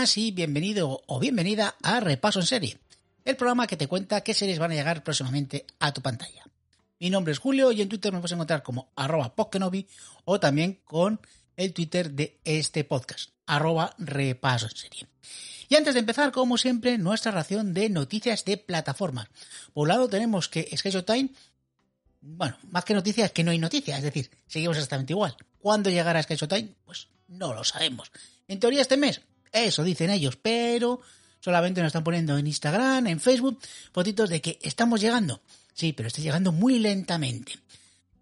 y bienvenido o bienvenida a Repaso en Serie, el programa que te cuenta qué series van a llegar próximamente a tu pantalla. Mi nombre es Julio y en Twitter me puedes encontrar como arroba Pokkenobi o también con el Twitter de este podcast, arroba Repaso en Serie. Y antes de empezar, como siempre, nuestra ración de noticias de plataformas. Por un lado tenemos que Schedule Time, bueno, más que noticias, que no hay noticias, es decir, seguimos exactamente igual. ¿Cuándo llegará Schedule Time? Pues no lo sabemos. En teoría este mes, eso dicen ellos, pero solamente nos están poniendo en Instagram, en Facebook, fotitos de que estamos llegando. Sí, pero está llegando muy lentamente.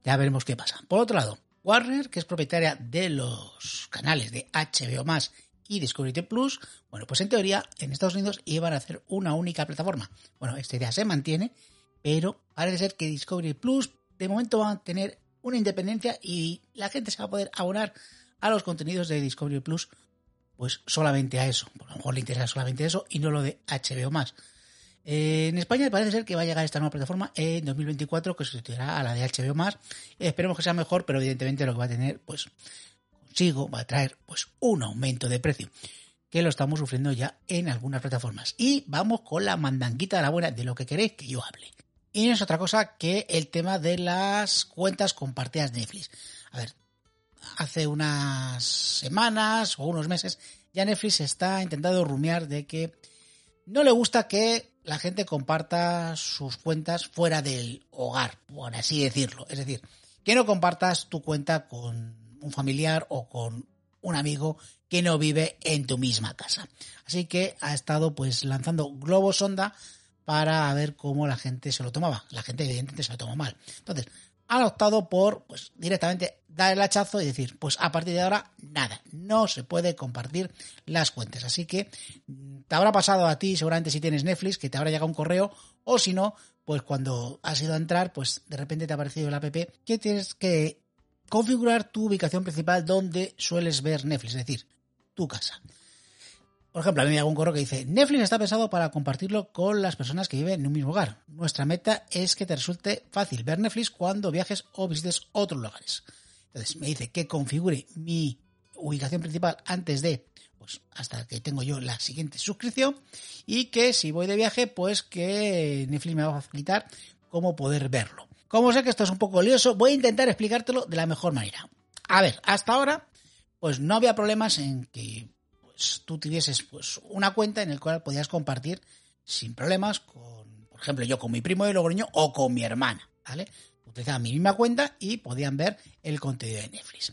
Ya veremos qué pasa. Por otro lado, Warner, que es propietaria de los canales de HBO Más y Discovery Plus, bueno, pues en teoría en Estados Unidos iban a hacer una única plataforma. Bueno, esta idea se mantiene, pero parece ser que Discovery Plus de momento va a tener una independencia y la gente se va a poder abonar a los contenidos de Discovery Plus, pues solamente a eso. Por lo mejor le interesa solamente eso y no lo de HBO más. Eh, en España parece ser que va a llegar esta nueva plataforma en 2024 que sustituirá a la de HBO más. esperemos que sea mejor, pero evidentemente lo que va a tener, pues consigo va a traer pues un aumento de precio que lo estamos sufriendo ya en algunas plataformas. Y vamos con la mandanguita de la buena de lo que queréis que yo hable. Y no es otra cosa que el tema de las cuentas compartidas de Netflix. A ver, hace unas semanas o unos meses ya Netflix está intentando rumiar de que no le gusta que la gente comparta sus cuentas fuera del hogar, por así decirlo. Es decir, que no compartas tu cuenta con un familiar o con un amigo que no vive en tu misma casa. Así que ha estado pues lanzando globos sonda para ver cómo la gente se lo tomaba. La gente evidentemente se lo toma mal. Entonces, han optado por pues directamente dar el hachazo y decir, pues a partir de ahora nada, no se puede compartir las cuentas. Así que mm, te habrá pasado a ti, seguramente si tienes Netflix, que te habrá llegado un correo, o si no, pues cuando has ido a entrar, pues de repente te ha aparecido el app que tienes que configurar tu ubicación principal donde sueles ver Netflix, es decir, tu casa. Por ejemplo, a mí me llega un correo que dice, Netflix está pensado para compartirlo con las personas que viven en un mismo hogar. Nuestra meta es que te resulte fácil ver Netflix cuando viajes o visites otros lugares. Entonces me dice que configure mi ubicación principal antes de, pues hasta que tengo yo la siguiente suscripción y que si voy de viaje, pues que Netflix me va a facilitar cómo poder verlo. Como sé que esto es un poco lioso, voy a intentar explicártelo de la mejor manera. A ver, hasta ahora, pues no había problemas en que tú tuvieses pues, una cuenta en la cual podías compartir sin problemas con, por ejemplo, yo con mi primo de Logroño o con mi hermana, ¿vale? Utilizaban mi misma cuenta y podían ver el contenido de Netflix.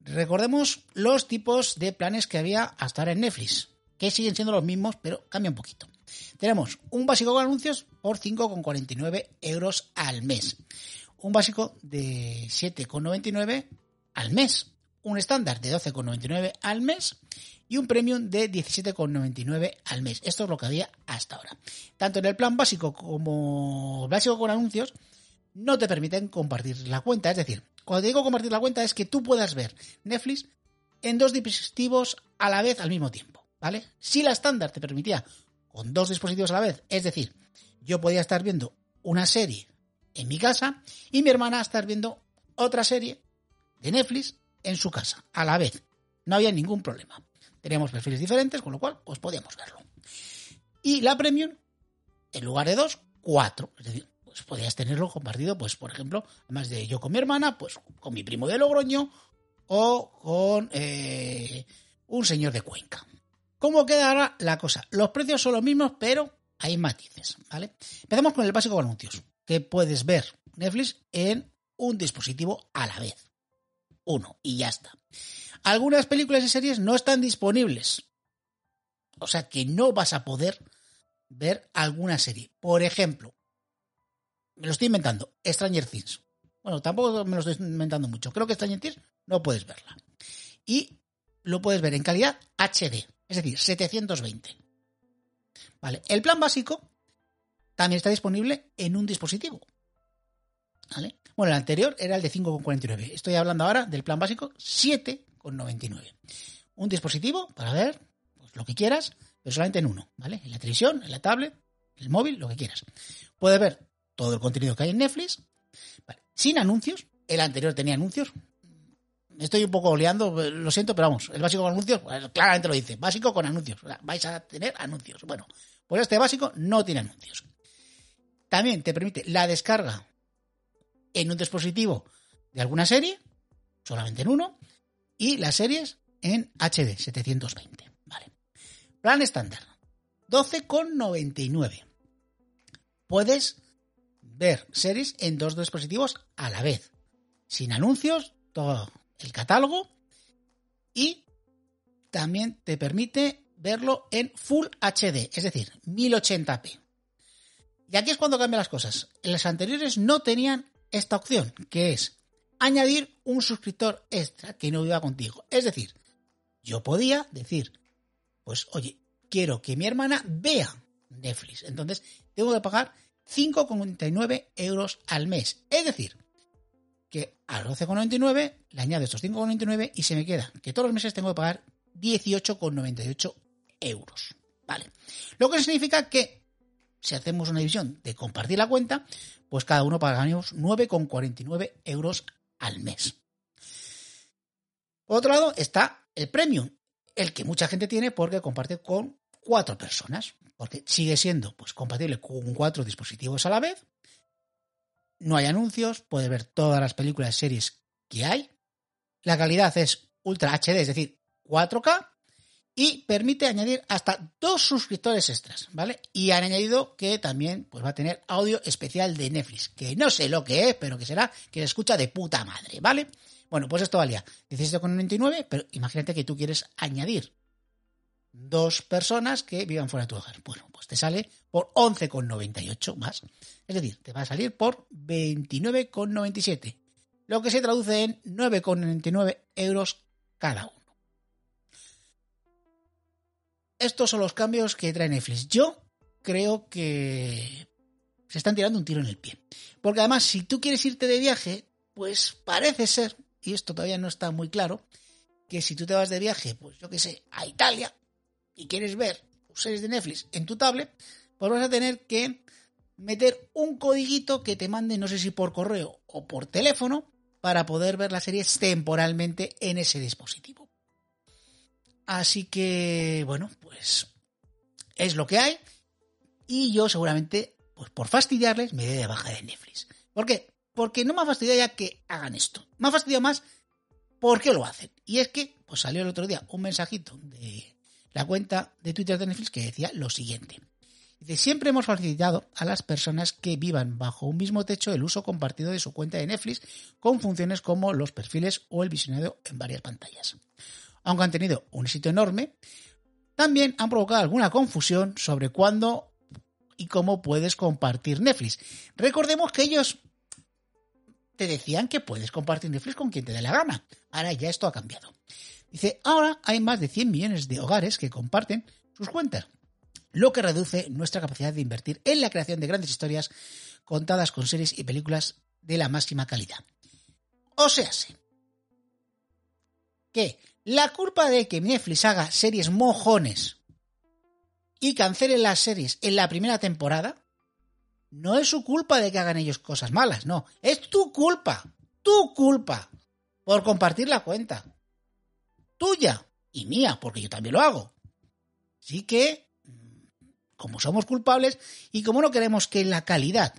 Recordemos los tipos de planes que había hasta ahora en Netflix, que siguen siendo los mismos, pero cambia un poquito. Tenemos un básico con anuncios por 5,49 euros al mes. Un básico de 7,99 al mes. Un estándar de 12,99 al mes y un premium de 17,99 al mes. Esto es lo que había hasta ahora. Tanto en el plan básico como básico con anuncios no te permiten compartir la cuenta. Es decir, cuando digo compartir la cuenta es que tú puedas ver Netflix en dos dispositivos a la vez al mismo tiempo. ¿Vale? Si la estándar te permitía con dos dispositivos a la vez, es decir, yo podía estar viendo una serie en mi casa y mi hermana estar viendo otra serie de Netflix en su casa a la vez. No había ningún problema. Teníamos perfiles diferentes, con lo cual, pues podíamos verlo. Y la Premium, en lugar de dos, cuatro. Es decir, pues podías tenerlo compartido, pues, por ejemplo, además de yo con mi hermana, pues con mi primo de Logroño o con eh, un señor de Cuenca. ¿Cómo quedará la cosa? Los precios son los mismos, pero hay matices, ¿vale? Empezamos con el básico de anuncios, que puedes ver Netflix en un dispositivo a la vez. Uno, y ya está. Algunas películas y series no están disponibles. O sea que no vas a poder ver alguna serie. Por ejemplo, me lo estoy inventando, Stranger Things. Bueno, tampoco me lo estoy inventando mucho. Creo que Stranger Things no puedes verla. Y lo puedes ver en calidad HD, es decir, 720. Vale, el plan básico también está disponible en un dispositivo. ¿Vale? Bueno, el anterior era el de 5,49. Estoy hablando ahora del plan básico 7,99. Un dispositivo para ver pues, lo que quieras, pero solamente en uno, ¿vale? En la televisión, en la tablet, en el móvil, lo que quieras. Puedes ver todo el contenido que hay en Netflix, sin anuncios. El anterior tenía anuncios. estoy un poco oleando, lo siento, pero vamos, el básico con anuncios, pues, claramente lo dice, básico con anuncios. vais a tener anuncios. Bueno, pues este básico no tiene anuncios. También te permite la descarga en un dispositivo de alguna serie, solamente en uno, y las series en HD 720. Vale. Plan estándar, 12,99. Puedes ver series en dos dispositivos a la vez, sin anuncios, todo el catálogo y también te permite verlo en Full HD, es decir, 1080p. Y aquí es cuando cambian las cosas. Las anteriores no tenían esta opción, que es añadir un suscriptor extra que no iba contigo. Es decir, yo podía decir, pues oye, quiero que mi hermana vea Netflix. Entonces, tengo que pagar 5,99 euros al mes. Es decir, que al 12,99 le añado estos 5,99 y se me queda que todos los meses tengo que pagar 18,98 euros. Vale. Lo que significa que si hacemos una división de compartir la cuenta, pues cada uno pagamos 9,49 euros al mes. Por otro lado está el premium, el que mucha gente tiene porque comparte con cuatro personas, porque sigue siendo pues, compatible con cuatro dispositivos a la vez. No hay anuncios, puede ver todas las películas y series que hay. La calidad es Ultra HD, es decir, 4K. Y permite añadir hasta dos suscriptores extras, ¿vale? Y han añadido que también pues, va a tener audio especial de Netflix, que no sé lo que es, pero que será que se escucha de puta madre, ¿vale? Bueno, pues esto valía 17,99, pero imagínate que tú quieres añadir dos personas que vivan fuera de tu hogar. Bueno, pues te sale por 11,98 más. Es decir, te va a salir por 29,97. Lo que se traduce en 9,99 euros cada uno. Estos son los cambios que trae Netflix. Yo creo que se están tirando un tiro en el pie. Porque además, si tú quieres irte de viaje, pues parece ser, y esto todavía no está muy claro, que si tú te vas de viaje, pues yo qué sé, a Italia, y quieres ver series de Netflix en tu tablet, pues vas a tener que meter un codiguito que te mande, no sé si por correo o por teléfono, para poder ver las series temporalmente en ese dispositivo. Así que, bueno, pues es lo que hay. Y yo seguramente, pues por fastidiarles, me dé de baja de Netflix. ¿Por qué? Porque no me ha fastidiado ya que hagan esto. Me ha fastidiado más por qué lo hacen. Y es que, pues salió el otro día un mensajito de la cuenta de Twitter de Netflix que decía lo siguiente. Dice, siempre hemos facilitado a las personas que vivan bajo un mismo techo el uso compartido de su cuenta de Netflix con funciones como los perfiles o el visionado en varias pantallas. Aunque han tenido un éxito enorme, también han provocado alguna confusión sobre cuándo y cómo puedes compartir Netflix. Recordemos que ellos te decían que puedes compartir Netflix con quien te dé la gana. Ahora ya esto ha cambiado. Dice, ahora hay más de 100 millones de hogares que comparten sus cuentas, lo que reduce nuestra capacidad de invertir en la creación de grandes historias contadas con series y películas de la máxima calidad. O sea, sí, que la culpa de que Netflix haga series mojones y cancele las series en la primera temporada no es su culpa de que hagan ellos cosas malas, no, es tu culpa, tu culpa por compartir la cuenta tuya y mía, porque yo también lo hago. Así que, como somos culpables y como no queremos que la calidad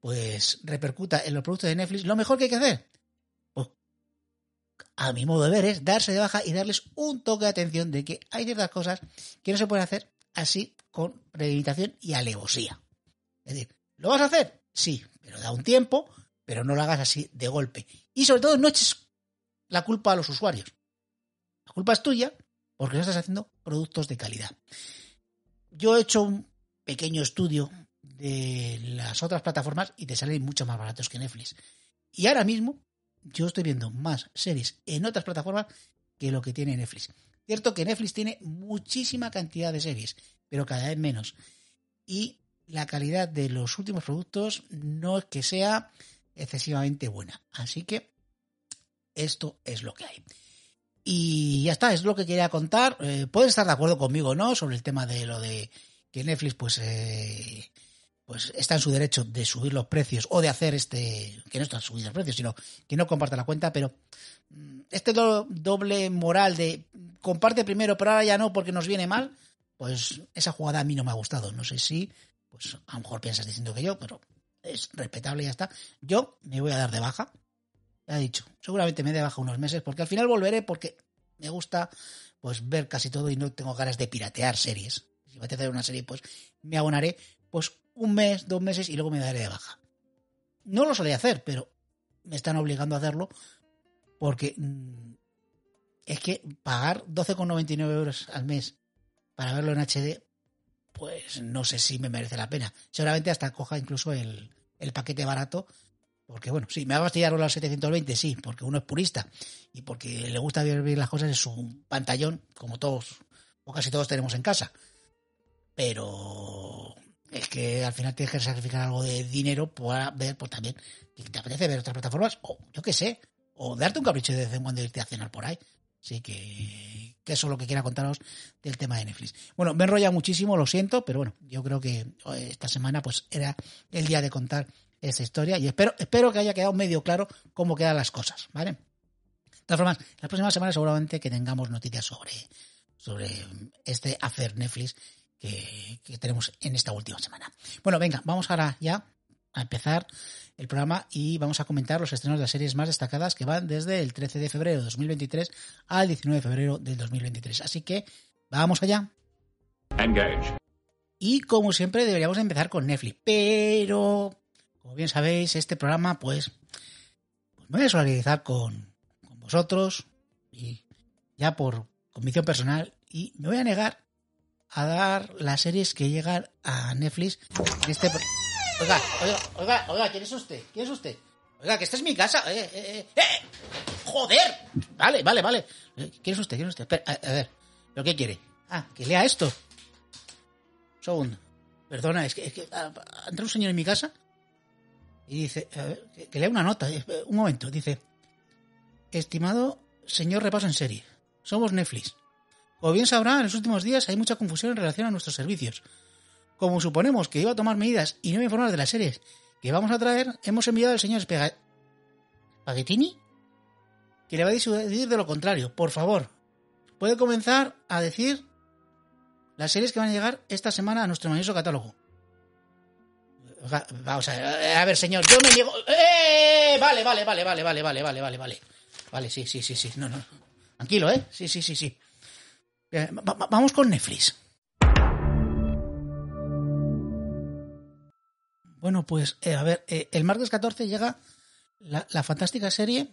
pues repercuta en los productos de Netflix, lo mejor que hay que hacer, a mi modo de ver, es darse de baja y darles un toque de atención de que hay ciertas cosas que no se pueden hacer así con premeditación y alevosía. Es decir, ¿lo vas a hacer? Sí, pero da un tiempo, pero no lo hagas así de golpe. Y sobre todo no eches la culpa a los usuarios culpa es tuya porque no estás haciendo productos de calidad. Yo he hecho un pequeño estudio de las otras plataformas y te salen mucho más baratos que Netflix. Y ahora mismo yo estoy viendo más series en otras plataformas que lo que tiene Netflix. Cierto que Netflix tiene muchísima cantidad de series, pero cada vez menos. Y la calidad de los últimos productos no es que sea excesivamente buena. Así que esto es lo que hay. Y ya está, es lo que quería contar. Eh, puedes estar de acuerdo conmigo, ¿no? Sobre el tema de lo de que Netflix, pues, eh, pues está en su derecho de subir los precios o de hacer este, que no está subiendo los precios, sino que no comparte la cuenta, pero mm, este doble moral de comparte primero, pero ahora ya no porque nos viene mal, pues esa jugada a mí no me ha gustado. No sé si, pues a lo mejor piensas diciendo que yo, pero es respetable y ya está. Yo me voy a dar de baja, ya he dicho, seguramente me dé de baja unos meses, porque al final volveré porque me gusta pues ver casi todo y no tengo ganas de piratear series. Si voy a hacer una serie, pues me abonaré pues un mes, dos meses y luego me daré de baja. No lo solía hacer, pero me están obligando a hacerlo porque mm, es que pagar 12,99 euros al mes para verlo en HD, pues no sé si me merece la pena. Seguramente hasta coja incluso el, el paquete barato, porque bueno, sí, me va a fastidiar los 720, sí, porque uno es purista y porque le gusta ver las cosas en su pantallón, como todos, o casi todos tenemos en casa. Pero es que al final tienes que sacrificar algo de dinero para ver, pues también, que te apetece ver otras plataformas, o yo qué sé, o darte un capricho de vez en cuando irte a cenar por ahí. Así que, eso es lo que quiera contaros del tema de Netflix. Bueno, me enrolla muchísimo, lo siento, pero bueno, yo creo que eh, esta semana pues era el día de contar esta historia y espero, espero que haya quedado medio claro cómo quedan las cosas, ¿vale? De todas formas, la próxima semana seguramente que tengamos noticias sobre, sobre este hacer Netflix que, tenemos en esta última semana. Bueno, venga, vamos ahora ya a empezar el programa y vamos a comentar los estrenos de las series más destacadas que van desde el 13 de febrero de 2023 al 19 de febrero del 2023. Así que vamos allá. Engage. Y como siempre deberíamos empezar con Netflix, pero como bien sabéis, este programa pues, pues me voy a solidarizar con, con vosotros y ya por convicción personal y me voy a negar a dar las series que llegan a Netflix este... Oiga, oiga, oiga, oiga, ¿quién es usted? ¿Quién es usted? Oiga, que esta es mi casa. Eh, eh, eh, ¡Eh! ¡Joder! Vale, vale, vale. Eh, ¿Quién es usted? ¿Quién es usted? a, ver, ¿pero qué quiere? Ah, que lea esto. Un segundo. Perdona, es que, es que ah, entra un señor en mi casa y dice, a ver, que, que lea una nota. Un momento, dice, estimado señor repaso en serie, somos Netflix. Como bien sabrá, en los últimos días hay mucha confusión en relación a nuestros servicios. Como suponemos que iba a tomar medidas y no informar de las series que vamos a traer, hemos enviado al señor Spaghettini que le va a decir de lo contrario. Por favor, puede comenzar a decir las series que van a llegar esta semana a nuestro maravilloso catálogo. Vamos a ver, a ver, señor, yo me niego. ¡Eh! Vale, vale, vale, vale, vale, vale, vale, vale, vale. Vale, sí, sí, sí, sí. No, no. Tranquilo, ¿eh? Sí, sí, sí, sí. Eh, vamos con Netflix. Bueno, pues eh, a ver, eh, el martes 14 llega la, fantástica serie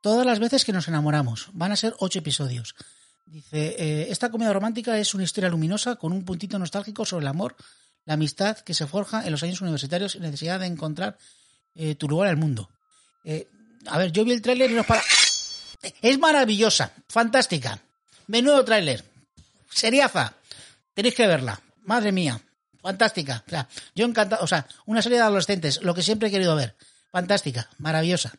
Todas las veces que nos enamoramos. Van a ser ocho episodios. Dice, esta comedia romántica es una historia luminosa con un puntito nostálgico sobre el amor, la amistad que se forja en los años universitarios y necesidad de encontrar tu lugar el mundo. a ver, yo vi el tráiler y nos para... Es maravillosa, fantástica. Menudo tráiler. Seriaza. Tenéis que verla. Madre mía. Fantástica. O sea, yo encantado. O sea, una serie de adolescentes. Lo que siempre he querido ver. Fantástica. Maravillosa.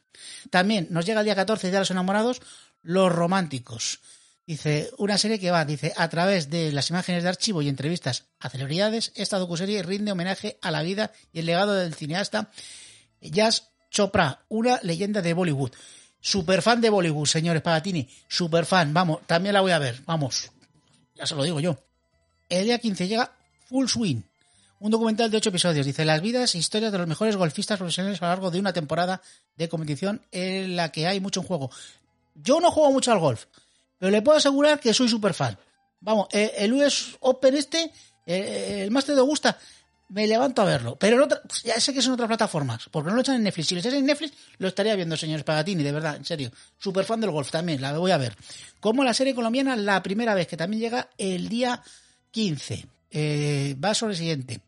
También nos llega el día 14 de los enamorados. Los románticos. Dice, una serie que va, dice, a través de las imágenes de archivo y entrevistas a celebridades, esta docuserie rinde homenaje a la vida y el legado del cineasta Jazz Chopra, una leyenda de Bollywood. Super fan de Bollywood, señores Pagatini. Super fan. Vamos, también la voy a ver. Vamos. Ya se lo digo yo. El día 15 llega Full Swing. Un documental de ocho episodios. Dice las vidas e historias de los mejores golfistas profesionales a lo largo de una temporada de competición en la que hay mucho en juego. Yo no juego mucho al golf, pero le puedo asegurar que soy super fan. Vamos, eh, el US Open este, eh, el Master de Augusta, me levanto a verlo. Pero pues ya sé que son otras plataformas, porque no lo echan en Netflix. Si lo echan en Netflix, lo estaría viendo, señor Pagatini, de verdad, en serio. Super fan del golf también, la voy a ver. Como la serie colombiana, la primera vez, que también llega el día 15. Eh, va sobre el siguiente.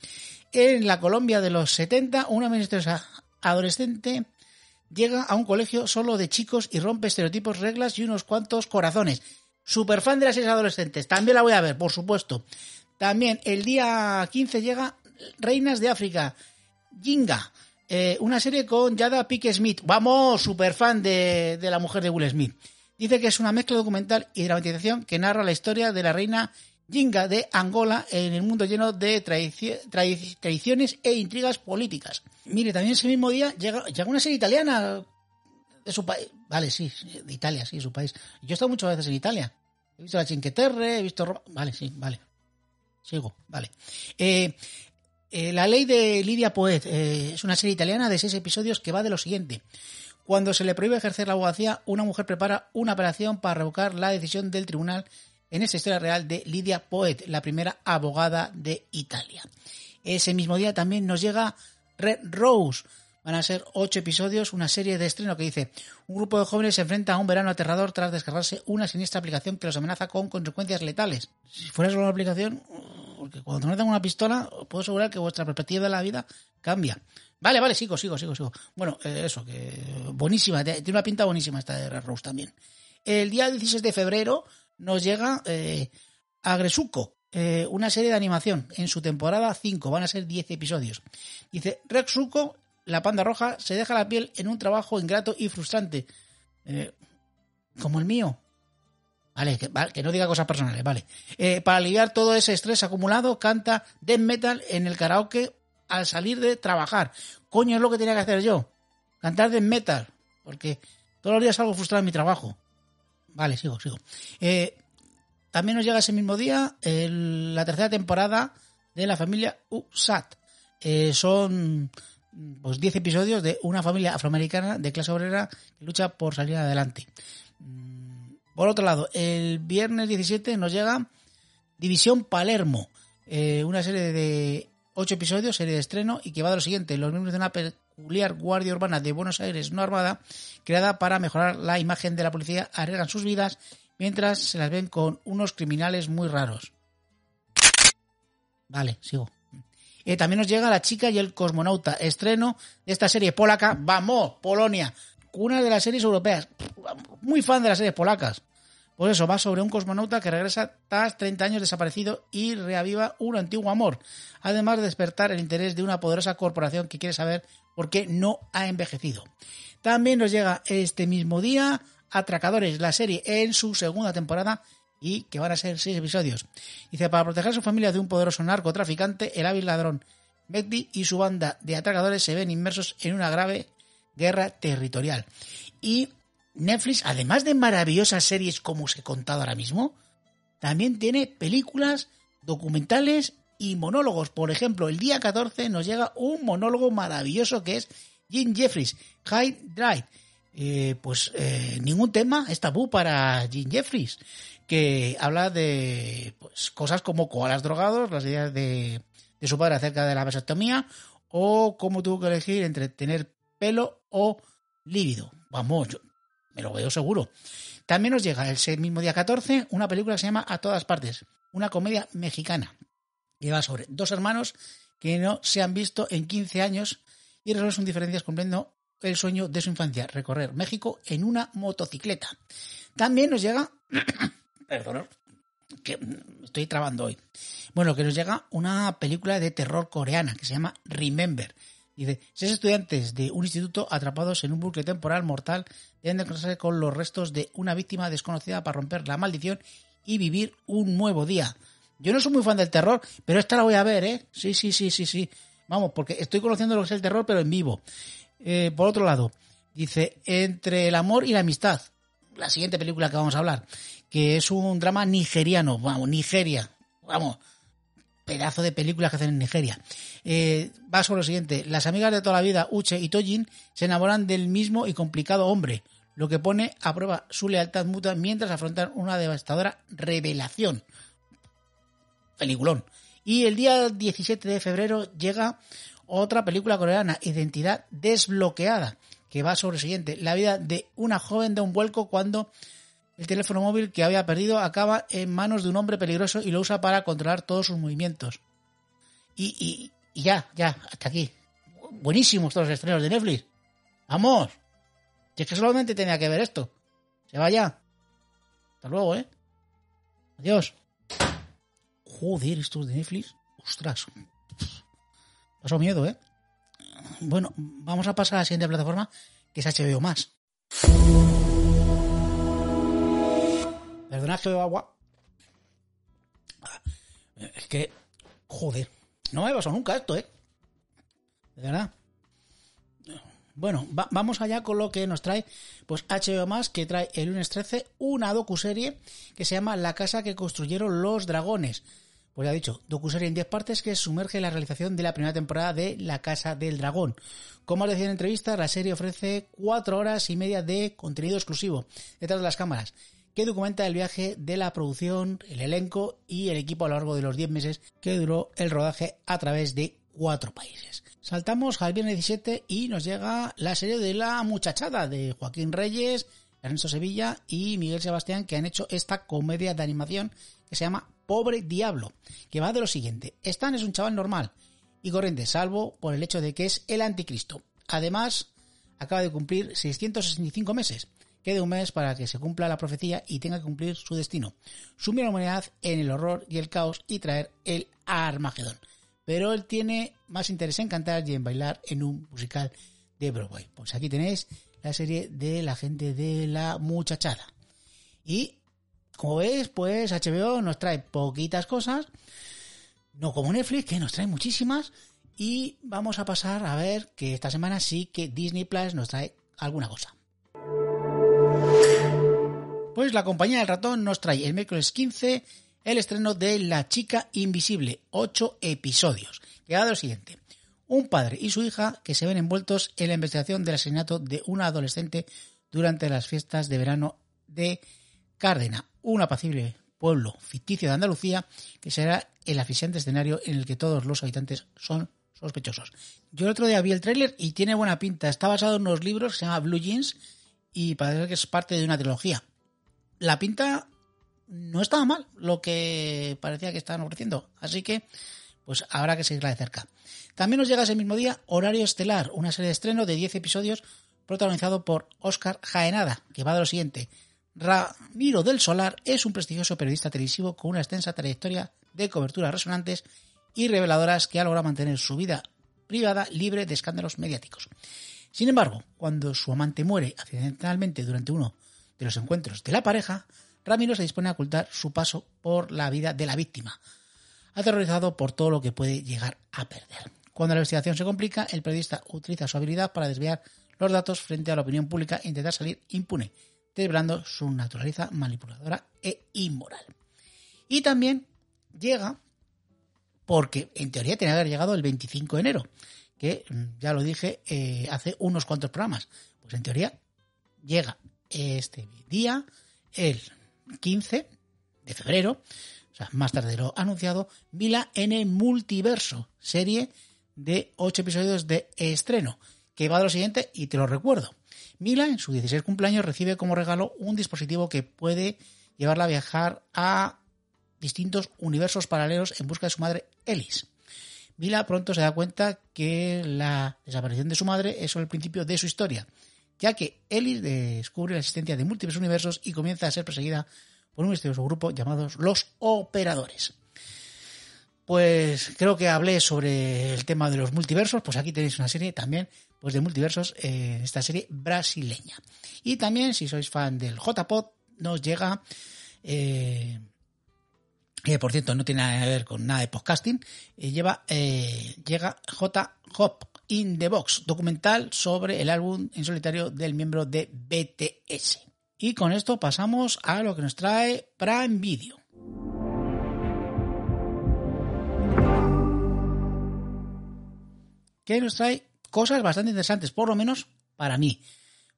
En la Colombia de los 70, una ministra adolescente llega a un colegio solo de chicos y rompe estereotipos, reglas y unos cuantos corazones. Super fan de las series adolescentes, también la voy a ver, por supuesto. También el día 15 llega Reinas de África, Jinga, eh, una serie con Yada Pique Smith. Vamos, super fan de, la mujer de Will Smith. Dice que es una mezcla documental y dramatización que narra la historia de la reina Jinga de Angola en el mundo lleno de tradiciones e intrigas políticas. Mire, también ese mismo día llega, llega una serie italiana de su país. Vale, sí, de Italia, sí, su país. Yo he estado muchas veces en Italia. He visto la Cinque Terre, he visto Roma. Vale, sí, vale. Sigo, vale. Eh, eh, la ley de Lidia Poet eh, es una serie italiana de seis episodios que va de lo siguiente. Cuando se le prohíbe ejercer la abogacía, una mujer prepara una operación para revocar la decisión del tribunal en esta historia real de Lidia Poet, la primera abogada de Italia. Ese mismo día también nos llega Red Rose. Van a ser ocho episodios, una serie de estreno que dice un grupo de jóvenes se enfrenta a un verano aterrador tras descargarse una siniestra aplicación que los amenaza con consecuencias letales. Si fuera solo una aplicación, porque cuando no tengo una pistola, puedo asegurar que vuestra perspectiva de la vida cambia. Vale, vale, sigo, sigo, sigo, sigo. Bueno, eh, eso, que buenísima, tiene una pinta buenísima esta de Red Rose también. El día 16 de febrero nos llega eh, Agresuko, eh, una serie de animación en su temporada 5, van a ser 10 episodios. Dice, Rexuko, la panda roja, se deja la piel en un trabajo ingrato y frustrante. Eh, como el mío. Vale que, no diga cosas personales, vale. para aliviar todo ese estrés acumulado, canta death metal en el karaoke al salir de trabajar. Coño, es lo que tenía que hacer yo. Cantar death metal. Porque todos los días salgo frustrado en mi trabajo. Vale, sigo, sigo. Eh, también nos llega ese mismo día la tercera temporada de la familia USAT. Eh, son pues 10 episodios de una familia afroamericana de clase obrera que lucha por salir adelante. Mm, por otro lado, el viernes 17 nos llega División Palermo, eh, una serie de 8 episodios, serie de estreno, y que va de lo siguiente. Los miembros de una peculiar Guardia Urbana de Buenos Aires no armada, creada para mejorar la imagen de la policía, arriesgan sus vidas mientras se las ven con unos criminales muy raros. Vale, sigo. Eh, también nos llega La chica y el cosmonauta, estreno de esta serie polaca, Vamos, Polonia, una de las series europeas. Muy fan de las series polacas. Por eso va sobre un cosmonauta que regresa tras 30 años desaparecido y reaviva un antiguo amor, además de despertar el interés de una poderosa corporación que quiere saber por qué no ha envejecido. También nos llega este mismo día Atracadores, la serie en su segunda temporada y que van a ser seis episodios. Dice, para proteger a su familia de un poderoso narcotraficante, el hábil ladrón Mehdi y su banda de atracadores se ven inmersos en una grave guerra territorial. Y Netflix, además de maravillosas series como os he contado ahora mismo, también tiene películas, documentales y monólogos. Por ejemplo, el día 14 nos llega un monólogo maravilloso que es Jim Jeffries, High Drive. Eh, pues eh, ningún tema es tabú para Jim Jeffries, que habla de pues, cosas como koalas drogados, las ideas de, de su padre acerca de la vasectomía, o cómo tuvo que elegir entre tener pelo o lívido. Vamos, yo, me lo veo seguro. También nos llega el mismo día 14 una película que se llama A todas partes, una comedia mexicana que va sobre dos hermanos que no se han visto en 15 años y resuelven sus diferencias cumpliendo el sueño de su infancia, recorrer México en una motocicleta. También nos llega, perdón, que estoy trabando hoy. Bueno, que nos llega una película de terror coreana que se llama Remember, Dice, seis estudiantes de un instituto atrapados en un bucle temporal mortal deben de encontrarse con los restos de una víctima desconocida para romper la maldición y vivir un nuevo día. Yo no soy muy fan del terror, pero esta la voy a ver, ¿eh? Sí, sí, sí, sí, sí. Vamos, porque estoy conociendo lo que es el terror, pero en vivo. Eh, por otro lado, dice, entre el amor y la amistad, la siguiente película que vamos a hablar, que es un drama nigeriano, vamos, Nigeria, vamos, pedazo de películas que hacen en Nigeria. Eh, va sobre lo siguiente. Las amigas de toda la vida, Uche y Tojin, se enamoran del mismo y complicado hombre, lo que pone a prueba su lealtad mutua mientras afrontan una devastadora revelación. Peliculón. Y el día 17 de febrero llega otra película coreana, Identidad desbloqueada, que va sobre lo siguiente. La vida de una joven da un vuelco cuando el teléfono móvil que había perdido acaba en manos de un hombre peligroso y lo usa para controlar todos sus movimientos. Y, ya, ya, hasta aquí. Buenísimos todos los estrenos de Netflix. ¡Vamos! Si es que solamente tenía que ver esto. Se vaya. Hasta luego, ¿eh? Adiós. Joder, estos de Netflix. Ostras. Paso miedo, ¿eh? Bueno, vamos a pasar a la siguiente plataforma, que es HBO más. Perdonad que agua. Es que, joder, no me pasado nunca esto, ¿eh? De verdad. Bueno, vamos allá con lo que nos trae pues HBO que trae el lunes 13 una docuserie que se llama La casa que construyeron los dragones. Pues ya he dicho, docuserie en 10 partes que sumerge la realización de la primera temporada de La Casa del Dragón. Como os decía en entrevista, la serie ofrece 4 horas y media de contenido exclusivo detrás de las cámaras, que documenta el viaje de la producción, el elenco y el equipo a lo largo de los 10 meses que duró el rodaje a través de cuatro países. Saltamos al viernes 17 y nos llega la serie de La Muchachada de Joaquín Reyes, Ernesto Sevilla y Miguel Sebastián que han hecho esta comedia de animación que se llama Pobre Diablo, que va de lo siguiente. Stan es un chaval normal y corriente, salvo por el hecho de que es el anticristo. Además, acaba de cumplir 665 meses. Queda un mes para que se cumpla la profecía y tenga que cumplir su destino. Sumir a la humanidad en el horror y el caos y traer el Armagedón. Pero él tiene más interés en cantar y en bailar en un musical de Broadway. Pues aquí tenéis la serie de la gente de la muchachada. Y como veis, pues HBO nos trae poquitas cosas, no como Netflix, que nos trae muchísimas. Y vamos a pasar a ver que esta semana sí que Disney Plus nos trae alguna cosa. Pues la compañía del ratón nos trae el miércoles 15 el estreno de La chica invisible, ocho episodios, que ha lo siguiente. Un padre y su hija que se ven envueltos en la investigación del asesinato de una adolescente durante las fiestas de verano de Cárdena, un apacible pueblo ficticio de Andalucía que será el asfixiante escenario en el que todos los habitantes son sospechosos. Yo el otro día vi el tráiler y tiene buena pinta. Está basado en unos libros que se llama Blue Jeans y parece que es parte de una trilogía. La pinta no estaba mal lo que parecía que estaban ofreciendo. Así que, pues habrá que seguirla de cerca. También nos llega ese mismo día Horario Estelar, una serie de estreno de 10 episodios protagonizado por Oscar Jaenada, que va de lo siguiente. Ramiro del Solar es un prestigioso periodista televisivo con una extensa trayectoria de coberturas resonantes y reveladoras que ha logrado mantener su vida privada libre de escándalos mediáticos. Sin embargo, cuando su amante muere accidentalmente durante uno de los encuentros de la pareja, Ramiro se dispone a ocultar su paso por la vida de la víctima, aterrorizado por todo lo que puede llegar a perder. Cuando la investigación se complica, el periodista utiliza su habilidad para desviar los datos frente a la opinión pública e intentar salir impune, celebrando su naturaleza manipuladora e inmoral. Y también llega, porque en teoría tenía que haber llegado el 25 de enero, que mm, ya lo dije eh, hace unos cuantos programas, pues en teoría llega este día, el 15 de febrero, o sea, más tarde lo anunciado, Mila en el multiverso, serie de 8 episodios de estreno, que va de lo siguiente y te lo recuerdo. Mila, en su 16 cumpleaños, recibe como regalo un dispositivo que puede llevarla a viajar a distintos universos paralelos en busca de su madre Ellis. Mila pronto se da cuenta que la desaparición de su madre es solo el principio de su historia, ya que Ellis descubre la existencia de múltiples universos y comienza a ser perseguida por un misterioso grupo llamados los Operadores. Pues creo que hablé sobre el tema de los multiversos, pues aquí tenéis una serie también pues de multiversos, en eh, esta serie brasileña. Y también, si sois fan del JPod, nos llega, eh, que por cierto no tiene nada que ver con nada de podcasting, eh, lleva, llega J Hop in the Box, documental sobre el álbum en solitario del miembro de BTS. Y con esto pasamos a lo que nos trae Prime Video. Que nos trae cosas bastante interesantes, por lo menos para mí.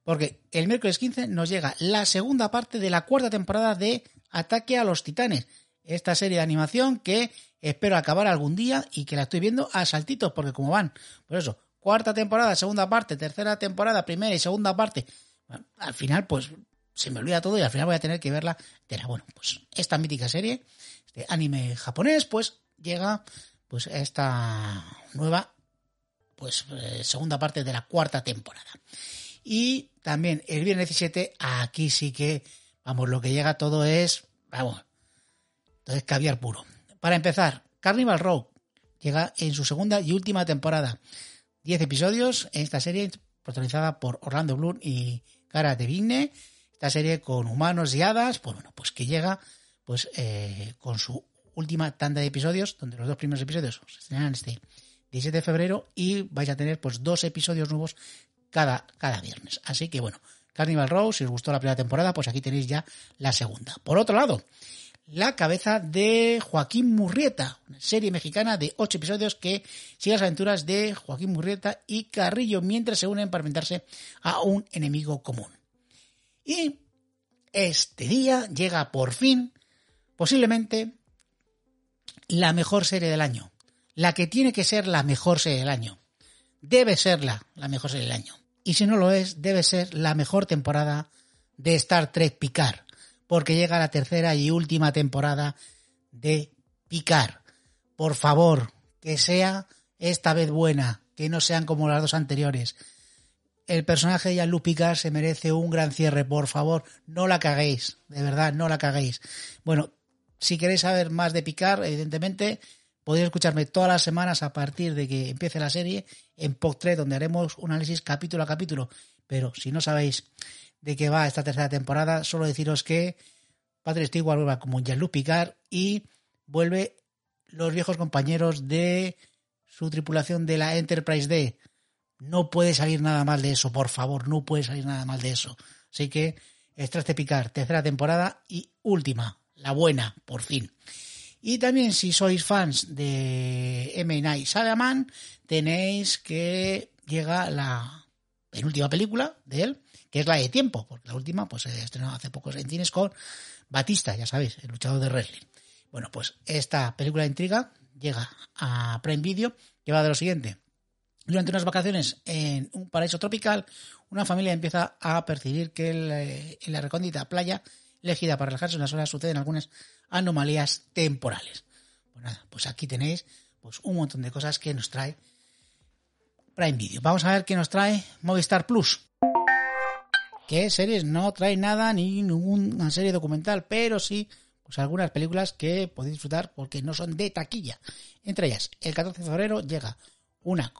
Porque el miércoles 15 nos llega la segunda parte de la cuarta temporada de Ataque a los Titanes. Esta serie de animación que espero acabar algún día y que la estoy viendo a saltitos, porque como van, por eso, cuarta temporada, segunda parte, tercera temporada, primera y segunda parte, al final pues se me olvida todo y al final voy a tener que verla Bueno, pues esta mítica serie, este anime japonés, pues llega pues esta nueva pues eh, segunda parte de la cuarta temporada. Y también el viernes 17, aquí sí que, vamos, lo que llega todo es, vamos, todo es caviar puro. Para empezar, Carnival Row llega en su segunda y última temporada. Diez episodios en esta serie protagonizada por Orlando Bloom y Cara de Vigne. Esta serie con humanos y hadas, pues bueno, pues que llega pues eh, con su última tanda de episodios, donde los dos primeros episodios se estrenarán este 17 de febrero y vais a tener pues dos episodios nuevos cada, cada viernes. Así que bueno, Carnival Row, si os gustó la primera temporada, pues aquí tenéis ya la segunda. Por otro lado, la cabeza de Joaquín Murrieta, una serie mexicana de ocho episodios que sigue las aventuras de Joaquín Murrieta y Carrillo mientras se unen para enfrentarse a un enemigo común. Y este día llega por fin, posiblemente, la mejor serie del año. La que tiene que ser la mejor serie del año. Debe serla la mejor serie del año. Y si no lo es, debe ser la mejor temporada de Star Trek Picard porque llega la tercera y última temporada de Picar. Por favor, que sea esta vez buena, que no sean como las dos anteriores. El personaje de Jean-Luc Picard se merece un gran cierre, por favor, no la caguéis, de verdad, no la caguéis. Bueno, si queréis saber más de Picard, evidentemente, podéis escucharme todas las semanas a partir de que empiece la serie en POC3, donde haremos un análisis capítulo a capítulo. Pero si no sabéis de qué va esta tercera temporada, solo deciros que Patrick Stewart vuelve como Jean-Luc Picard y vuelve los viejos compañeros de su tripulación de la Enterprise D. No puede salir nada mal de eso, por favor, no puede salir nada mal de eso. Así que Extras de Picard, tercera temporada y última, la buena, por fin. Y también si sois fans de M. Night tenéis que llega la penúltima película de él, que es la de tiempo, porque la última pues se estrenó hace poco en cines con Batista, ya sabéis, el luchador de wrestling. Bueno, pues esta película de intriga llega a Prime Video, que va de lo siguiente. Durante unas vacaciones en un paraíso tropical, una familia empieza a percibir que en la recóndita playa elegida para relajarse unas horas suceden algunas anomalías temporales. Pues nada, pues aquí tenéis pues un montón de cosas que nos trae Prime Video. Vamos a ver qué nos trae Movistar Plus que series no trae nada ni ninguna serie documental, pero sí pues algunas películas que podéis disfrutar porque no son de taquilla. Entre ellas, el 14 de febrero llega una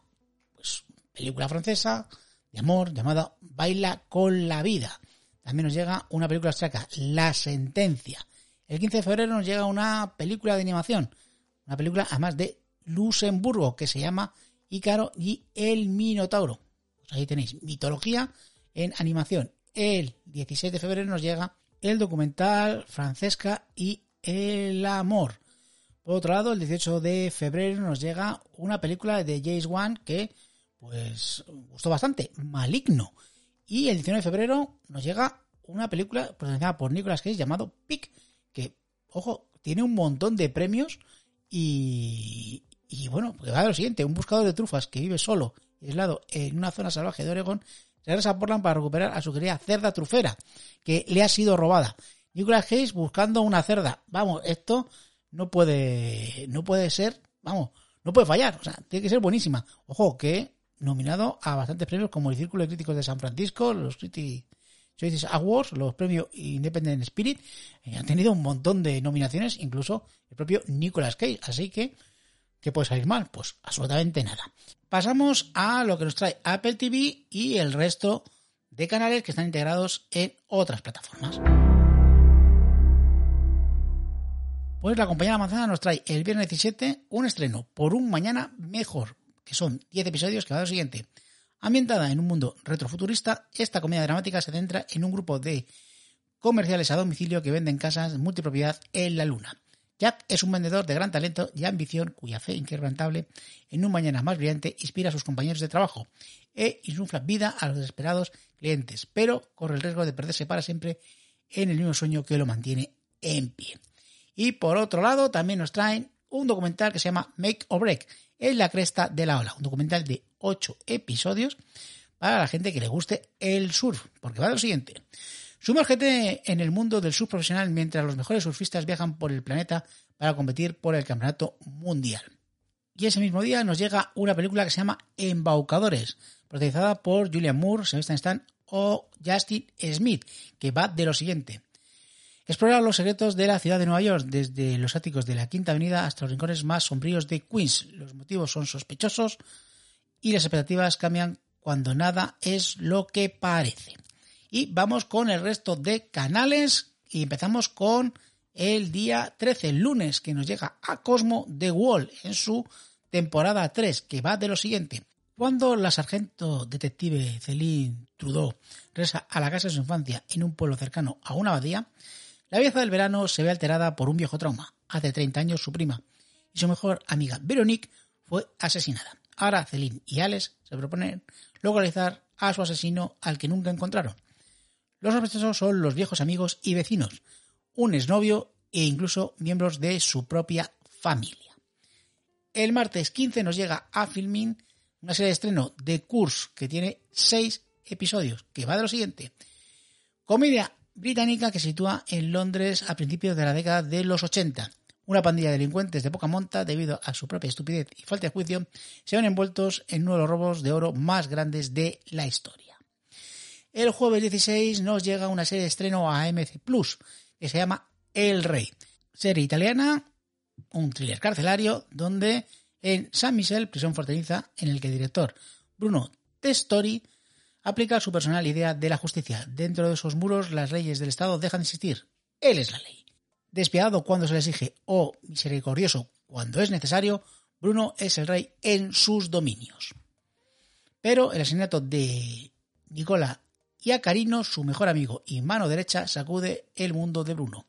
pues, película francesa de amor llamada Baila con la vida. También nos llega una película austriaca, La Sentencia. El 15 de febrero nos llega una película de animación, una película además de Luxemburgo que se llama Ícaro y el Minotauro. Pues ahí tenéis mitología en animación. El 16 de febrero nos llega el documental Francesca y el amor. Por otro lado, el 18 de febrero nos llega una película de James Wan que pues gustó bastante, Maligno. Y el 19 de febrero nos llega una película protagonizada por Nicolas Cage llamado Pick, que, ojo, tiene un montón de premios y, y bueno, pues va a lo siguiente, un buscador de trufas que vive solo, aislado en una zona salvaje de Oregón, regresa a Portland para recuperar a su querida cerda trufera, que le ha sido robada. Nicolas Cage buscando una cerda. Vamos, esto no puede, no puede ser, vamos, no puede fallar. O sea, tiene que ser buenísima. Ojo, que nominado a bastantes premios como el Círculo de Críticos de San Francisco, los Critics Awards, los premios Independent Spirit, eh, han tenido un montón de nominaciones, incluso el propio Nicolas Cage. Así que, ¿qué puede salir mal? Pues absolutamente nada pasamos a lo que nos trae Apple TV y el resto de canales que están integrados en otras plataformas. Pues la compañía la manzana nos trae el viernes 17 un estreno por un mañana mejor, que son 10 episodios que va a lo siguiente. Ambientada en un mundo retrofuturista, esta comedia dramática se centra en un grupo de comerciales a domicilio que venden casas multipropiedad en la luna. Jack es un vendedor de gran talento y ambición cuya fe inquebrantable en un mañana más brillante inspira a sus compañeros de trabajo e insufla vida a los desesperados clientes, pero corre el riesgo de perderse para siempre en el mismo sueño que lo mantiene en pie. Y por otro lado, también nos traen un documental que se llama Make or Break, en la cresta de la ola, un documental de 8 episodios para la gente que le guste el surf, porque va de lo siguiente. Sumérgete en el mundo del surf profesional mientras los mejores surfistas viajan por el planeta para competir por el campeonato mundial. Y ese mismo día nos llega una película que se llama Embaucadores, protagonizada por Julian Moore, Sebastian Stan o Justin Smith, que va de lo siguiente. Explorar los secretos de la ciudad de Nueva York, desde los áticos de la Quinta Avenida hasta los rincones más sombríos de Queens. Los motivos son sospechosos y las expectativas cambian cuando nada es lo que parece. Y vamos con el resto de canales y empezamos con el día 13, el lunes, que nos llega a Cosmo The Wall en su temporada 3, que va de lo siguiente. Cuando la sargento detective Celine Trudeau regresa a la casa de su infancia en un pueblo cercano a una abadía, la belleza del verano se ve alterada por un viejo trauma. Hace 30 años su prima y su mejor amiga Veronique fue asesinada. Ahora Celine y Alex se proponen localizar a su asesino al que nunca encontraron. Los sospechosos son los viejos amigos y vecinos, un exnovio e incluso miembros de su propia familia. El martes 15 nos llega a Filmin una serie de estreno de Curse que tiene seis episodios, que va de lo siguiente. Comedia británica que se sitúa en Londres a principios de la década de los 80. Una pandilla de delincuentes de poca monta, debido a su propia estupidez y falta de juicio, se ven envueltos en uno de los robos de oro más grandes de la historia. El jueves 16 nos llega una serie de estreno a AMC Plus que se llama El Rey. Serie italiana, un thriller carcelario donde en San Michel, prisión fortaleza, en el que el director Bruno Testori aplica su personal idea de la justicia. Dentro de esos muros, las leyes del Estado dejan de existir. Él es la ley. Despiadado cuando se le exige o misericordioso cuando es necesario, Bruno es el rey en sus dominios. Pero el asesinato de Nicola y a Carino, su mejor amigo y mano derecha, sacude el mundo de Bruno.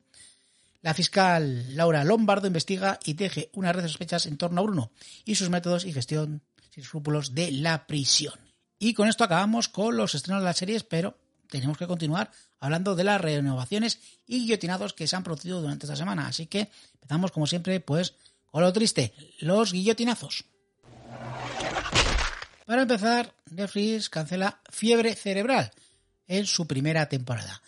La fiscal Laura Lombardo investiga y teje una red de sospechas en torno a Bruno y sus métodos y gestión sin escrúpulos de la prisión. Y con esto acabamos con los estrenos de las series, pero tenemos que continuar hablando de las renovaciones y guillotinados que se han producido durante esta semana. Así que empezamos, como siempre, pues con lo triste, los guillotinazos. Para empezar, Netflix cancela Fiebre Cerebral en su primera temporada.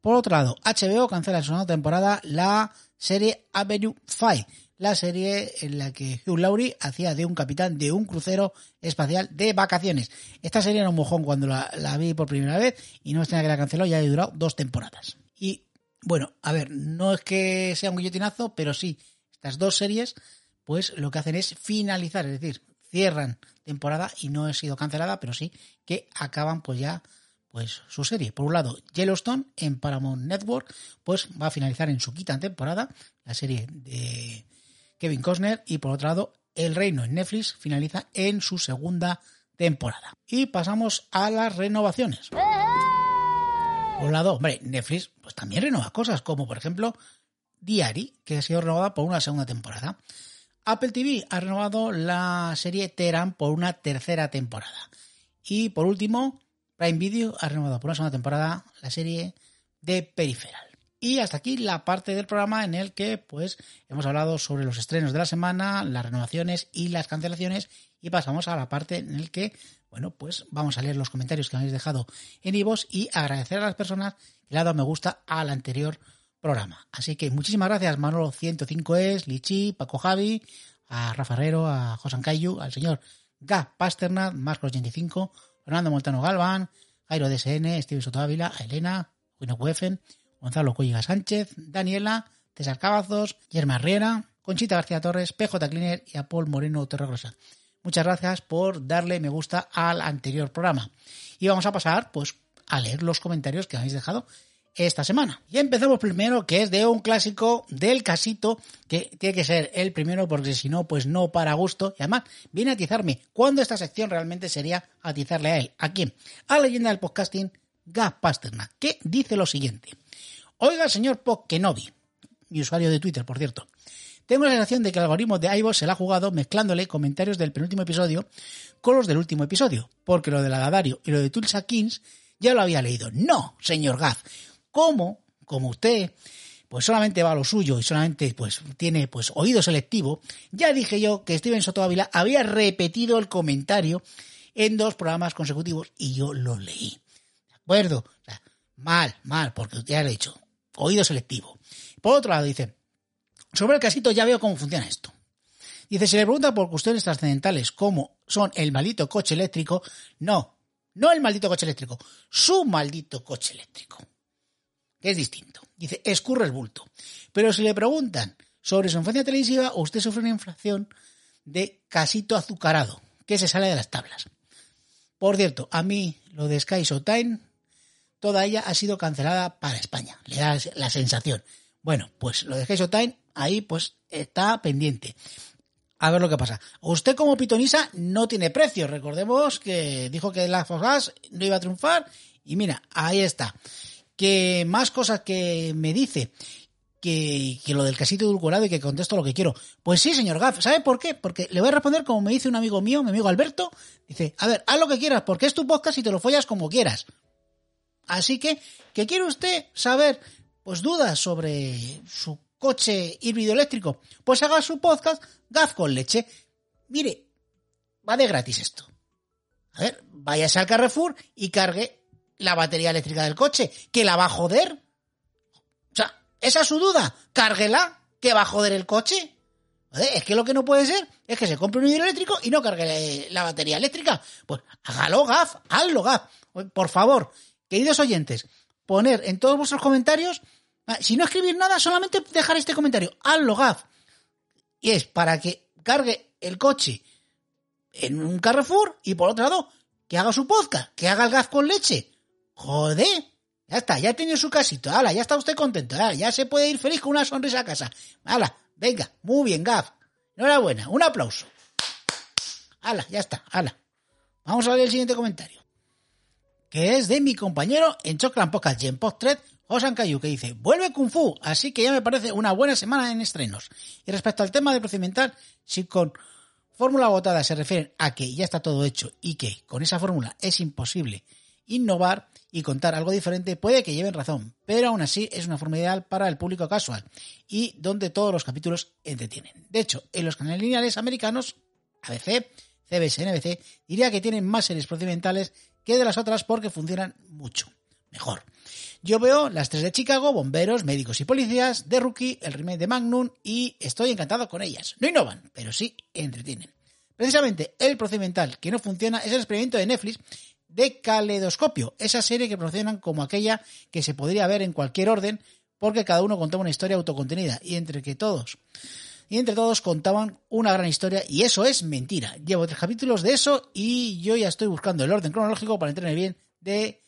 Por otro lado, HBO cancela en su segunda temporada la serie Avenue 5, la serie en la que Hugh Laurie hacía de un capitán de un crucero espacial de vacaciones. Esta serie era un mojón cuando la, vi por primera vez y no es que la canceló, ya ha durado dos temporadas. Y bueno, a ver, no es que sea un guillotinazo, pero sí, estas dos series, pues lo que hacen es finalizar, es decir, cierran temporada y no ha sido cancelada, pero sí que acaban pues ya pues su serie. Por un lado, Yellowstone en Paramount Network, pues va a finalizar en su quinta temporada, la serie de Kevin Costner, y por otro lado, El Reino en Netflix finaliza en su segunda temporada. Y pasamos a las renovaciones. Por un lado, hombre, Netflix pues también renueva cosas, como por ejemplo Diary, que ha sido renovada por una segunda temporada. Apple TV ha renovado la serie Teran por una tercera temporada. Y por último, Prime Video ha renovado por una segunda temporada la serie de Peripheral. Y hasta aquí la parte del programa en el que pues hemos hablado sobre los estrenos de la semana, las renovaciones y las cancelaciones y pasamos a la parte en el que bueno, pues vamos a leer los comentarios que habéis dejado en Ivos y agradecer a las personas que le han dado me gusta al anterior programa. Así que muchísimas gracias Manolo 105es, Lichi, Paco Javi, a Rafa Herrero, a Josan Cayu, al señor Ga Pasternak, Marcos 85, Fernando Montano Galván, Jairo DSN, Steven Soto Ávila, Elena, Wino Cuefen, Gonzalo Cuelliga Sánchez, Daniela, César Cavazos, Yerma Riera, Conchita García Torres, PJ Cleaner y a Paul Moreno Terragrosa. Muchas gracias por darle me gusta al anterior programa. Y vamos a pasar, pues, a leer los comentarios que habéis dejado esta semana. Y empezamos primero, que es de un clásico del casito, que tiene que ser el primero, porque si no, pues no para gusto. Y además, viene a atizarme. ¿Cuándo esta sección realmente sería atizarle a él? ¿A quién? A la leyenda del podcasting, Gap Pasternak, que dice lo siguiente. Oiga, señor Pokenobi, mi usuario de Twitter, por cierto. Tengo la sensación de que el algoritmo de iVoox se la ha jugado mezclándole comentarios del penúltimo episodio con los del último episodio, porque lo de la y lo de Tulsa Kings ya lo había leído. No, señor Gaz, ¿Cómo? Como usted pues solamente va a lo suyo y solamente pues tiene pues oído selectivo, ya dije yo que Steven Soto Ávila había repetido el comentario en dos programas consecutivos y yo lo leí. ¿De acuerdo? O sea, mal, mal, porque ya lo he dicho. Oído selectivo. Por otro lado, dice, sobre el casito ya veo cómo funciona esto. Dice, se le pregunta por cuestiones trascendentales como son el maldito coche eléctrico, no, no el maldito coche eléctrico, su maldito coche eléctrico que es distinto. Dice, escurre el bulto. Pero si le preguntan sobre su infancia televisiva, usted sufre una inflación de casito azucarado, que se sale de las tablas. Por cierto, a mí lo de Sky Showtime, toda ella ha sido cancelada para España. Le da la sensación. Bueno, pues lo de Heisho Time ahí pues está pendiente. A ver lo que pasa. Usted como pitonisa no tiene precio. Recordemos que dijo que la Us no iba a triunfar y mira, ahí está. Que más cosas que me dice que, que, lo del casito edulcorado y que contesto lo que quiero. Pues sí, señor Gaff. ¿Sabe por qué? Porque le voy a responder como me dice un amigo mío, mi amigo Alberto. Dice, a ver, haz lo que quieras, porque es tu podcast y te lo follas como quieras. Así que, ¿qué quiere usted saber? Pues dudas sobre su coche híbrido eléctrico. Pues haga su podcast Gaff con leche. Mire, va de gratis esto. A ver, váyase al Carrefour y cargue la batería eléctrica del coche. ¿Que la va a joder? ¿Esa es su duda? Cárguela, que va a joder el coche. Es que lo que no puede ser es que se compre un hidroeléctrico y no cargue la batería eléctrica. Pues hágalo, gaf, hazlo, gaf. Por favor, queridos oyentes, poner en todos vuestros comentarios, ah, si no escribir nada, solamente dejar este comentario, hazlo, gaf. Y es para que cargue el coche en un Carrefour y por otro lado, que haga su podcast, que haga el gaf con leche. Joder. Ya está, ya tiene su casito. Hala, ya está usted contento. ya se puede ir feliz con una sonrisa a casa. Hala, venga, muy bien, Gaf. Enhorabuena, un aplauso. Hala, ya está, hala. Vamos a ver el siguiente comentario. Que es de mi compañero en Choclan Podcast y en Post 3, Osan Cayu, que dice, vuelve Kung Fu, así que ya me parece una buena semana en estrenos. Y respecto al tema de procedimental, si con fórmula agotada se refieren a que ya está todo hecho y que con esa fórmula es imposible innovar y contar algo diferente puede que lleven razón, pero aún así es una forma ideal para el público casual y donde todos los capítulos entretienen. De hecho, en los canales lineales americanos, ABC, CBS, NBC, diría que tienen más series procedimentales que de las otras porque funcionan mucho mejor. Yo veo las tres de Chicago, Bomberos, Médicos y Policías, de Rookie, el remake de Magnum y estoy encantado con ellas. No innovan, pero sí entretienen. Precisamente el procedimental que no funciona es el experimento de Netflix de Caleidoscopio, esa serie que promocionan como aquella que se podría ver en cualquier orden porque cada uno contaba una historia autocontenida y entre que todos y entre todos contaban una gran historia y eso es mentira. Llevo tres capítulos de eso y yo ya estoy buscando el orden cronológico para entender bien de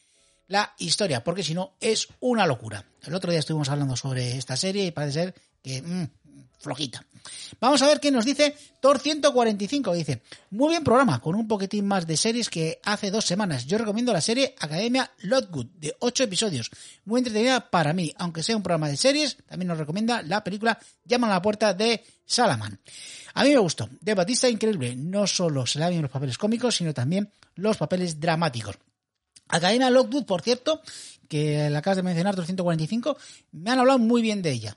la historia, porque si no es una locura. El otro día estuvimos hablando sobre esta serie y parece ser que mm, flojita. Vamos a ver qué nos dice Thor 145. Dice, muy bien programa, con un poquitín más de series que hace dos semanas. Yo recomiendo la serie Academia Lotgood, de ocho episodios. Muy entretenida para mí, aunque sea un programa de series. También nos recomienda la película Llama a la puerta de Salaman. A mí me gustó. De Batista increíble. No solo se le bien los papeles cómicos, sino también los papeles dramáticos. Academia Lockwood, por cierto, que la acabas de mencionar, 245, me han hablado muy bien de ella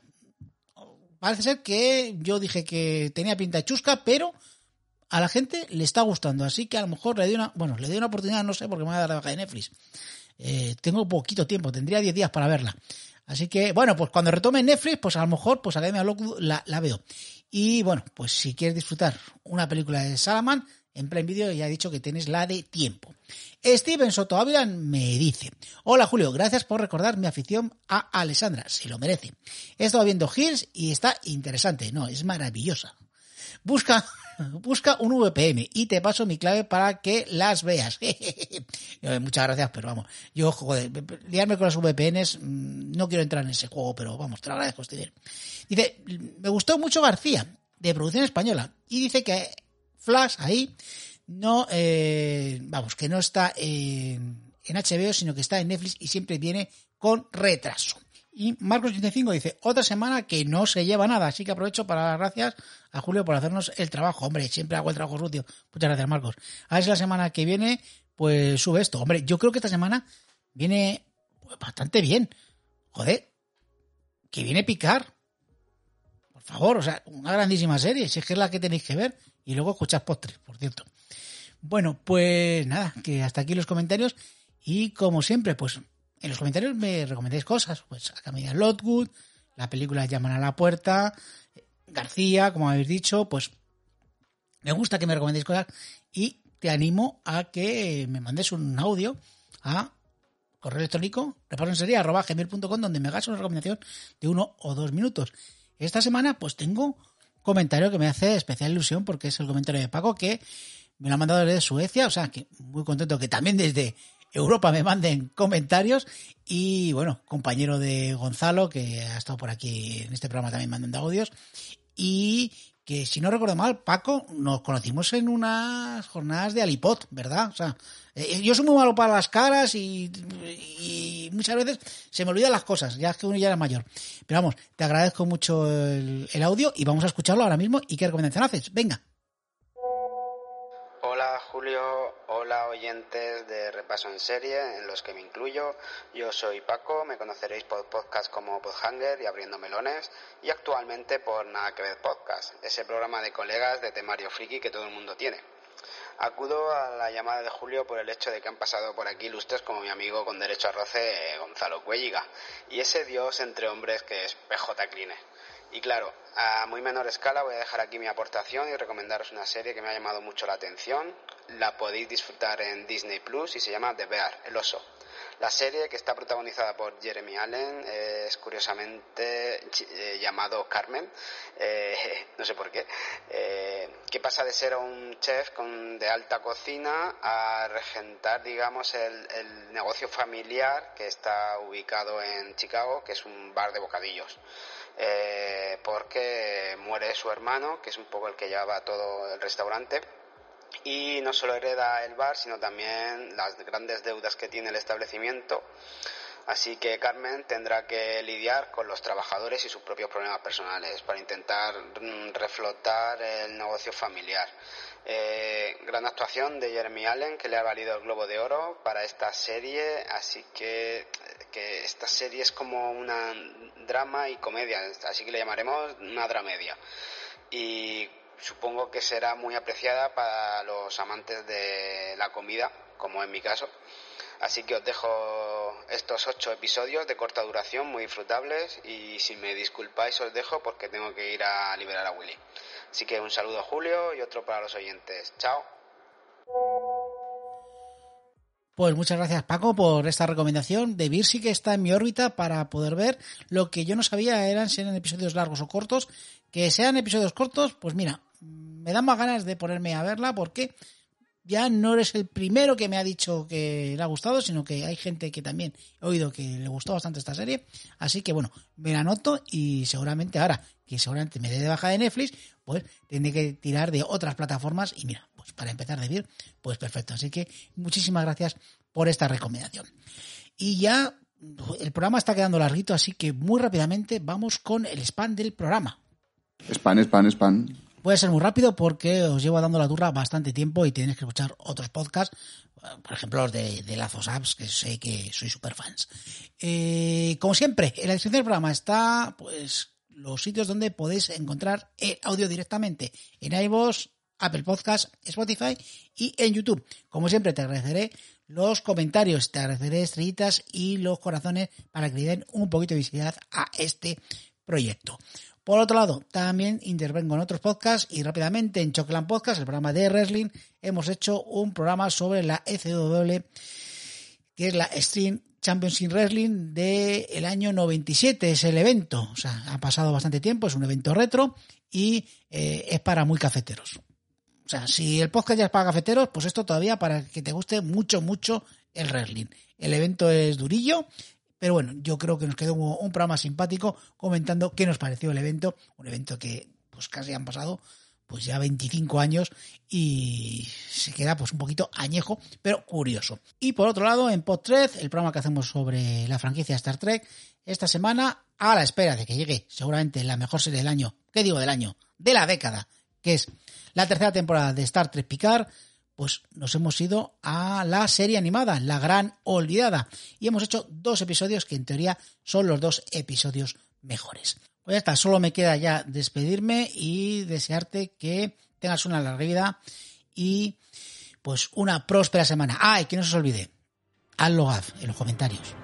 parece ser que yo dije que tenía pinta chusca, pero a la gente le está gustando. Así que a lo mejor le doy una, bueno, le doy una oportunidad, no sé, porque me voy a dar la baja de Netflix. Eh, tengo poquito tiempo, tendría 10 días para verla. Así que, bueno, pues cuando retome Netflix, pues a lo mejor, pues Academia la, la veo. Y bueno, pues si quieres disfrutar una película de Salaman, en Prime Video ya he dicho que tienes la de tiempo. Steven Soto Ávila me dice, hola Julio, gracias por recordar mi afición a Alessandra, se lo merece. He estado viendo Hills y está interesante, no, es maravillosa. Busca, busca un VPN y te paso mi clave para que las veas. Muchas gracias, pero vamos, yo, joder, liarme con las VPNs, mm, no quiero entrar en ese juego, pero vamos, te lo agradezco, Steven. Dice, me gustó mucho García, de producción española, y dice que Flash ahí, no, eh, vamos, que no está en, HBO, sino que está en Netflix y siempre viene con retraso. Y Marcos85 dice, otra semana que no se lleva nada, así que aprovecho para dar gracias a Julio por hacernos el trabajo. Hombre, siempre hago el trabajo sucio. Muchas gracias, Marcos. A ver si la semana que viene, pues sube esto. Hombre, yo creo que esta semana viene pues, bastante bien. Joder, que viene picar. Por favor, o sea, una grandísima serie, si es que es la que tenéis que ver y luego escuchar postres, por cierto. Bueno, pues nada, que hasta aquí los comentarios y como siempre, pues en los comentarios me recomendáis cosas, pues a Camila Lotwood, la película Llaman a la puerta, García, como habéis dicho, pues me gusta que me recomendéis cosas y te animo a que me mandes un audio a correo electrónico gmail.com donde me hagas una recomendación de uno o dos minutos. Esta semana pues tengo comentario que me hace especial ilusión porque es el comentario de Paco que me lo ha mandado desde Suecia, o sea que muy contento que también desde Europa me manden comentarios y bueno, compañero de Gonzalo que ha estado por aquí en este programa también mandando audios y que si no recuerdo mal, Paco, nos conocimos en unas jornadas de Alipot, ¿verdad? O sea, yo soy muy malo para las caras y, y, muchas veces se me olvidan las cosas, ya que uno ya era mayor. Pero vamos, te agradezco mucho el, el audio y vamos a escucharlo ahora mismo. ¿Y qué recomendación haces? Venga. Hola Julio, hola oyentes de Repaso en Serie, en los que me incluyo. Yo soy Paco, me conoceréis por podcast como Podhanger y Abriendo Melones, y actualmente por Nada que Ver Podcast, ese programa de colegas de temario friki que todo el mundo tiene. Acudo a la llamada de Julio por el hecho de que han pasado por aquí ilustres como mi amigo con derecho a roce Gonzalo Cuelliga y ese dios entre hombres que es PJ Cline. Y claro, a muy menor escala voy a dejar aquí mi aportación y recomendaros una serie que me ha llamado mucho la atención. La podéis disfrutar en Disney Plus y se llama The Bear, el oso. La serie, que está protagonizada por Jeremy Allen, es curiosamente eh, llamado Carmen, eh, no sé por qué, eh, que pasa de ser un chef con, de alta cocina a regentar, digamos, el, el negocio familiar que está ubicado en Chicago, que es un bar de bocadillos. Eh, porque muere su hermano, que es un poco el que llevaba todo el restaurante, y no solo hereda el bar, sino también las grandes deudas que tiene el establecimiento. Así que Carmen tendrá que lidiar con los trabajadores y sus propios problemas personales para intentar mm, reflotar el negocio familiar. Eh, gran actuación de Jeremy Allen que le ha valido el Globo de Oro para esta serie, así que, que esta serie es como una drama y comedia, así que le llamaremos una dramedia. Y supongo que será muy apreciada para los amantes de la comida, como en mi caso. Así que os dejo estos ocho episodios de corta duración, muy disfrutables, y si me disculpáis os dejo porque tengo que ir a liberar a Willy. Así que un saludo a Julio y otro para los oyentes. Chao. Pues muchas gracias Paco por esta recomendación. De Vir que está en mi órbita para poder ver lo que yo no sabía eran si eran episodios largos o cortos. Que sean episodios cortos, pues mira, me dan más ganas de ponerme a verla porque ya no eres el primero que me ha dicho que le ha gustado, sino que hay gente que también he oído que le gustó bastante esta serie. Así que bueno, me la anoto y seguramente ahora, que seguramente me dé de baja de Netflix, pues tendré que tirar de otras plataformas y mira, pues para empezar a decir, pues perfecto. Así que muchísimas gracias por esta recomendación. Y ya el programa está quedando larguito, así que muy rápidamente vamos con el spam del programa. Spam, spam, spam. A ser muy rápido porque os llevo dando la turra bastante tiempo y tenéis que escuchar otros podcasts, por ejemplo los de, Lazos Apps, que sé que sois super fans. Eh, como siempre, en la descripción del programa está pues los sitios donde podéis encontrar el audio directamente en iVoox, Apple Podcasts, Spotify y en YouTube. Como siempre, te agradeceré los comentarios, te agradeceré estrellitas y los corazones para que le den un poquito de visibilidad a este proyecto. Por otro lado, también intervengo en otros podcasts y rápidamente en Chocolate Podcast, el programa de wrestling, hemos hecho un programa sobre la ECW, que es la Stream Championship Wrestling del el año 97, es el evento. O sea, ha pasado bastante tiempo, es un evento retro y eh, es para muy cafeteros. O sea, si el podcast ya es para cafeteros, pues esto todavía para que te guste mucho, mucho el wrestling. El evento es durillo, pero bueno, yo creo que nos quedó un programa simpático comentando qué nos pareció el evento, un evento que pues casi han pasado pues ya 25 años y se queda pues un poquito añejo, pero curioso. Y por otro lado, en Pod3, el programa que hacemos sobre la franquicia Star Trek, esta semana a la espera de que llegue seguramente la mejor serie del año, ¿qué digo del año? De la década, que es la tercera temporada de Star Trek Picard, pues nos hemos ido a la serie animada, La Gran Olvidada, y hemos hecho dos episodios que en teoría son los dos episodios mejores. Pues ya está, solo me queda ya despedirme y desearte que tengas una larga vida y pues una próspera semana. Ah, que no se os olvide, hazlo en los comentarios.